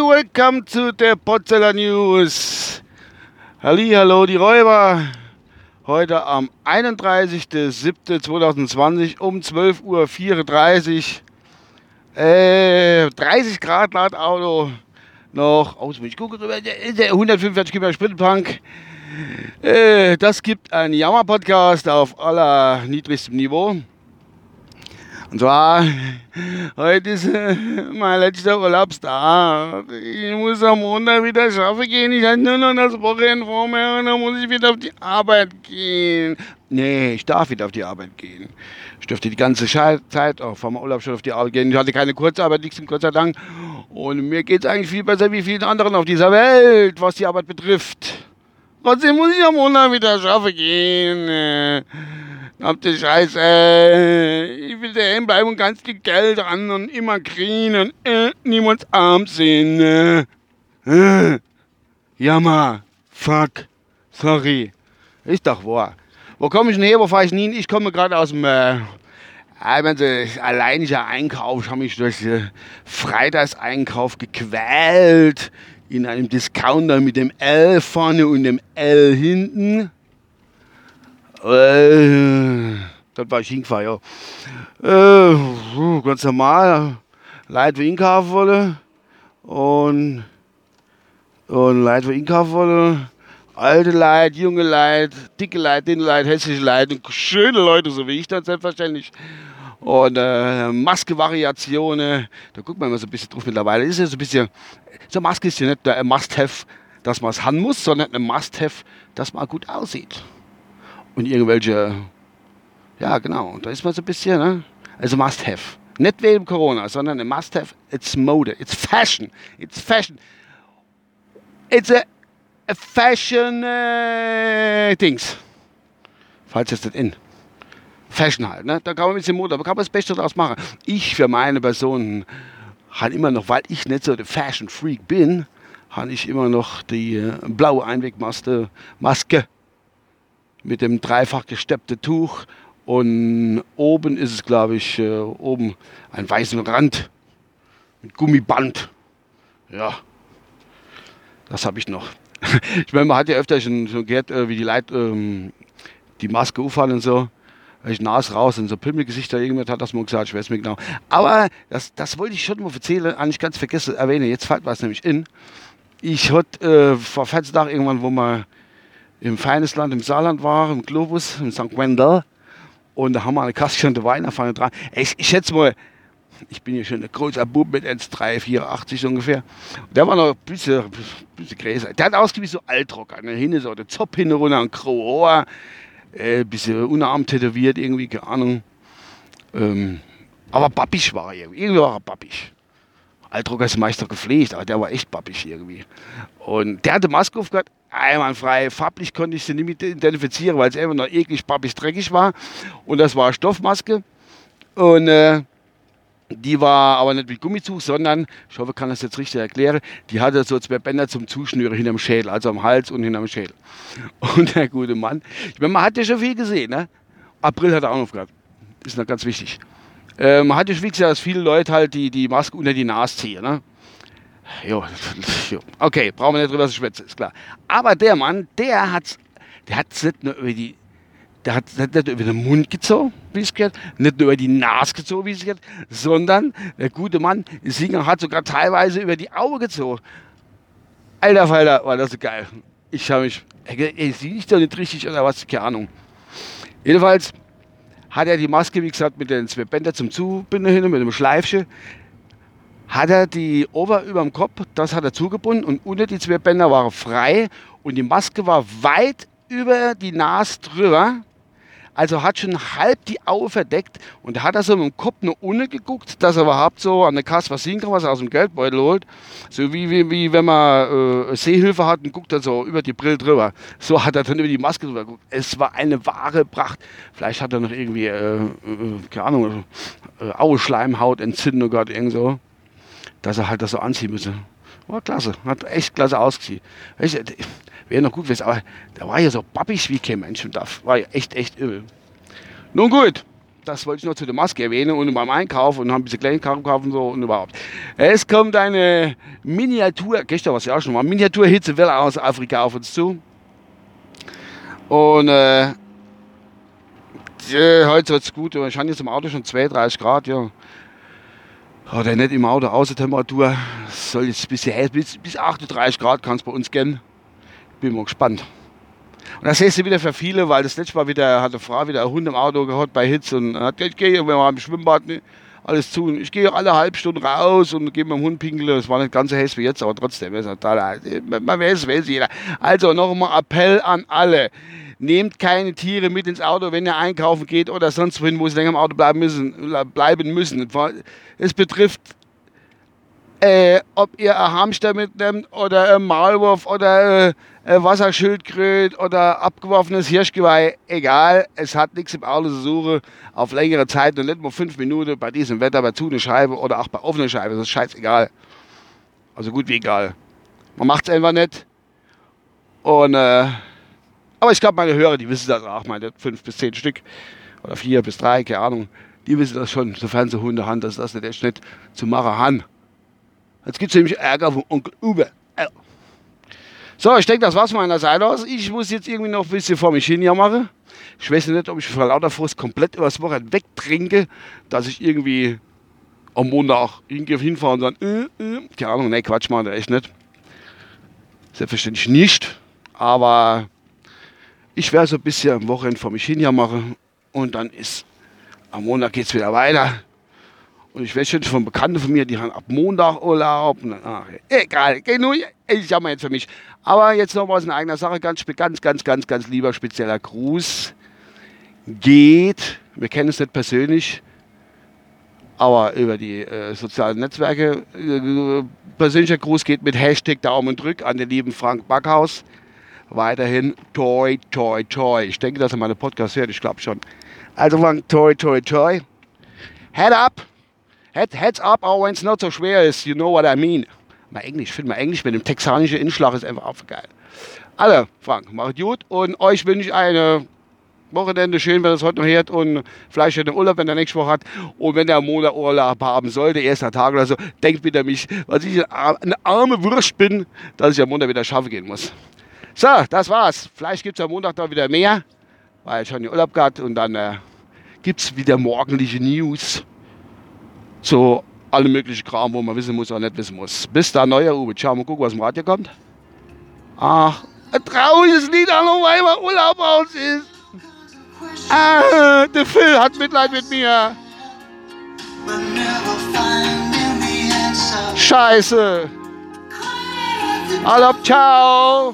Welcome to the Potzeller News. Hallo, die Räuber. Heute am 31.07.2020 um 12.34 Uhr. Äh, 30 Grad laut Auto. Noch, oh, jetzt muss ich gucken, rüber, der- der 145 Kilometer Spritpunk. Äh, das gibt einen Jammer-Podcast auf allerniedrigstem Niveau. Und zwar, heute ist äh, mein letzter Urlaubstag. Ich muss am Montag wieder schaffen gehen. Ich habe nur noch das Wochenende vor mir und dann muss ich wieder auf die Arbeit gehen. Nee, ich darf wieder auf die Arbeit gehen. Ich durfte die ganze Zeit auch meinem Urlaub schon auf die Arbeit gehen. Ich hatte keine Kurzarbeit, nichts, Gott sei Dank. Und mir geht es eigentlich viel besser wie vielen anderen auf dieser Welt, was die Arbeit betrifft. Trotzdem muss ich am Montag wieder schaffen gehen. Äh, Hab die Scheiße. Äh, ich will daheim bleiben und ganz viel Geld ran und immer kriegen und äh, niemands arm sehen. Äh. Äh. Jammer. Fuck. Sorry. Ist doch wahr. Wo komme ich denn her? Wo fahre ich denn hin? Ich komme gerade aus dem äh, also, alleiniger Einkauf. Ich habe mich durch den Freitagseinkauf gequält. In einem Discounter mit dem L vorne und dem L hinten. Äh, dort war ich hingefahren, ja. Äh, ganz normal. Leute, die einkaufen wollen. Und, und Leute, die einkaufen wollen. Alte Leute, junge Leute, dicke Leute, dünne Leute, hässliche Leute und schöne Leute, so wie ich dann selbstverständlich. Und äh, Maske-Variationen, da guckt man immer so ein bisschen drauf mittlerweile. Ist ja so ein bisschen, so eine Maske ist ja nicht ein Must-Have, dass man es haben muss, sondern ein Must-Have, dass man gut aussieht und irgendwelche, ja genau, da ist man so ein bisschen, ne? also Must-Have. Nicht wegen Corona, sondern ein Must-Have, it's Mode, it's Fashion, it's Fashion. It's a, a Fashion äh, Dings. Falls jetzt nicht in. Fashion halt, ne? Da kann man ein bisschen Mode, aber kann man das Beste draus machen. Ich für meine Person habe immer noch, weil ich nicht so der Fashion Freak bin, habe ich immer noch die äh, blaue Einwegmaske Maske mit dem dreifach gesteppten Tuch und oben ist es, glaube ich, äh, oben ein weißen Rand mit Gummiband. Ja, das habe ich noch. ich meine, man hat ja öfter schon, schon gehört, äh, wie die Leute ähm, die Maske auffallen und so. Ich Nase raus und so Pimmelgesichter irgendwas hat das mal gesagt, ich weiß nicht genau. Aber das, das wollte ich schon mal erzählen, eigentlich ganz vergessen erwähnen. Jetzt fällt was nämlich in. Ich hatte äh, vor 14 Tagen irgendwann, wo man im feines Land im Saarland war, im Globus, im St. Wendel. Und da haben wir eine Kasse Wein vorne dran. Ich, ich schätze mal, ich bin ja schon ein großer Bub mit 1,3, 84 ungefähr. Der war noch ein bisschen, bisschen größer. Der hat ausgesehen wie so Altrocker. Ne? Hinten so der Zopf hinten runter, ein Ohr, äh, bisschen Unterarm tätowiert, irgendwie, keine Ahnung. Ähm, aber babbisch war er irgendwie. Irgendwie war er babbisch. Altrocker ist meist doch gepflegt, aber der war echt babbisch irgendwie. Und der hatte Maske aufgehört, einwandfrei. Farblich konnte ich sie nicht mit identifizieren, weil es einfach noch eklig, babbisch, dreckig war. Und das war Stoffmaske. Und äh, die war aber nicht mit Gummizug, sondern, ich hoffe, ich kann das jetzt richtig erklären, die hatte so zwei Bänder zum Zuschnüren hinterm Schädel, also am Hals und hinterm Schädel. Und der gute Mann, ich meine, man hat ja schon viel gesehen, ne? April hat er auch noch gehabt. Ist noch ganz wichtig. Äh, man hat ja schon gesagt, dass viele Leute halt die, die Maske unter die Nase ziehen, ne? Jo, jo. Okay, brauchen wir nicht drüber zu schwätzen, ist klar. Aber der Mann, der hat der hat's nicht nur über die der hat nicht nur über den Mund gezogen, wie es geht, nicht nur über die Nase gezogen, wie es geht, sondern der gute Mann, Singer, hat sogar teilweise über die Augen gezogen. Alter Falter, war das so geil. Ich habe mich, ey, sehe ich doch nicht richtig oder was, keine Ahnung. Jedenfalls hat er die Maske, wie gesagt, mit den zwei Bändern zum Zubinden hin, mit dem Schleifchen, hat er die Ober über dem Kopf, das hat er zugebunden und unter die zwei Bänder waren frei und die Maske war weit über die Nase drüber. Also hat schon halb die Augen verdeckt und hat er so mit dem Kopf nach unten geguckt, dass er überhaupt so an der Kasse was sehen kann, was er aus dem Geldbeutel holt. So wie, wie, wie wenn man äh, Sehhilfe hat und guckt dann so über die Brille drüber. So hat er dann über die Maske drüber geguckt. Es war eine wahre Pracht. Vielleicht hat er noch irgendwie, äh, äh, keine Ahnung, äh, Augenschleimhaut entzündung oder irgend so dass er halt das so anziehen müsse. War klasse, hat echt klasse ausgesehen. Weißt du, Wäre noch gut gewesen, aber da war ja so babbig wie kein Mensch und das war ja echt, echt übel. Nun gut, das wollte ich noch zu der Maske erwähnen und beim Einkauf und haben ein bisschen Kleinkram gekauft und so und überhaupt. Es kommt eine Miniatur, gestern war es ja auch schon mal, Miniatur-Hitzewelle aus Afrika auf uns zu. Und äh, heute wird es gut. Ich habe jetzt im Auto schon 32 Grad, ja. Oder nicht im Auto, Außentemperatur. Soll jetzt bis, bis, bis 38 Grad kann es bei uns gehen. Bin mal gespannt. Und das heißt wieder für viele, weil das letzte Mal wieder hat eine Frau wieder ein Hund im Auto gehabt bei Hitze und hat gesagt, ich gehe, wir haben im Schwimmbad ne, alles zu. Und ich gehe alle halbe Stunde raus und gehe mit dem Hund pinkeln. Das war nicht ganz so heiß wie jetzt, aber trotzdem man weiß, weiß jeder. Also nochmal Appell an alle. Nehmt keine Tiere mit ins Auto, wenn ihr einkaufen geht oder sonst wohin, wo sie länger im Auto bleiben müssen. Bleiben müssen. Es betrifft äh, ob ihr ein Hamster mitnehmt oder ein Maulwurf oder äh, ein Wasserschildkröt oder abgeworfenes Hirschgeweih, egal, es hat nichts im Auto zu suchen, auf längere Zeit und nicht nur fünf Minuten bei diesem Wetter, bei zu einer Scheibe oder auch bei offener Scheibe, das ist scheißegal. Also gut wie egal. Man macht es einfach nicht. Und, äh, aber ich glaube, meine Hörer, die wissen das auch, meine fünf bis zehn Stück oder vier bis drei, keine Ahnung, die wissen das schon, sofern sie Hunde haben, dass das nicht echt nicht zu machen haben. Jetzt gibt es nämlich Ärger von Onkel Uwe. So, ich denke, das war's von meiner Seite aus. Ich muss jetzt irgendwie noch ein bisschen vor mich hin machen. Ich weiß nicht, ob ich vor lauter Frust komplett übers Wochenende wegtrinke, dass ich irgendwie am Montag hinfahre und dann, äh, äh. keine Ahnung, ne, Quatsch machen, echt nicht. Selbstverständlich nicht. Aber ich werde so ein bisschen am Wochenende vor mich hin machen und dann ist am Montag geht es wieder weiter. Und ich weiß schon von Bekannten von mir, die haben ab Montag Urlaub. ach, egal, genug, ich habe jetzt für mich. Aber jetzt noch was in eigener Sache, ganz, ganz, ganz, ganz, ganz lieber spezieller Gruß. Geht, wir kennen es nicht persönlich, aber über die äh, sozialen Netzwerke. Äh, persönlicher Gruß geht mit Hashtag Daumen drück an den lieben Frank Backhaus. Weiterhin toi, toi, toi. Ich denke, dass er meine Podcast hört, ich glaube schon. Also Frank, toi, toi, toi. Head up! Head, heads up, auch wenn es nicht so schwer ist. You know what I mean. Mal Englisch, ich finde mal Englisch mit dem texanischen Inschlag ist einfach auch geil. Alle, Frank, macht gut und euch wünsche ich eine Wochenende schön, wenn ihr es heute noch hört und vielleicht einen Urlaub, wenn ihr nächste Woche hat. Und wenn am Monat Urlaub haben sollte, erster Tag oder so, denkt bitte mich, weil ich eine arme Wurst bin, dass ich am Montag wieder schaffen gehen muss. So, das war's. Vielleicht gibt es am Montag noch wieder mehr, weil ich schon Urlaub gehabt und dann äh, gibt es wieder morgendliche News so alle möglichen Kram, wo man wissen muss oder nicht wissen muss. Bis da neuer Uwe. Ciao, mal gucken, was im Radio kommt. Ach, ein trauriges Lied auch weil immer Urlaub aus ist. Ah, der Phil hat Mitleid mit mir. Scheiße. Hallo, ciao.